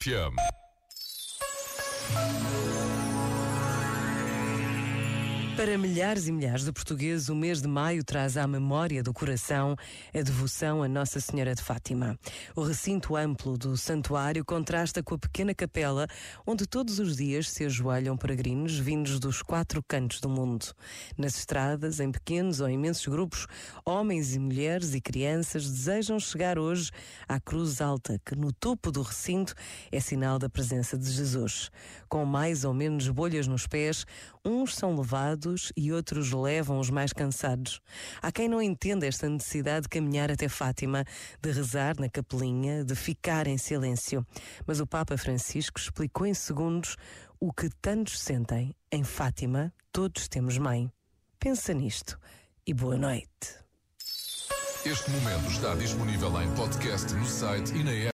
Pure Para milhares e milhares de portugueses, o mês de maio traz à memória do coração a devoção a Nossa Senhora de Fátima. O recinto amplo do santuário contrasta com a pequena capela, onde todos os dias se ajoelham peregrinos vindos dos quatro cantos do mundo. Nas estradas, em pequenos ou imensos grupos, homens e mulheres e crianças desejam chegar hoje à Cruz Alta, que no topo do recinto é sinal da presença de Jesus. Com mais ou menos bolhas nos pés, uns são levados e outros levam os mais cansados. Há quem não entenda esta necessidade de caminhar até Fátima, de rezar na capelinha, de ficar em silêncio. Mas o Papa Francisco explicou em segundos o que tantos sentem. Em Fátima, todos temos mãe. Pensa nisto e boa noite. Este momento está disponível em podcast no site e na app.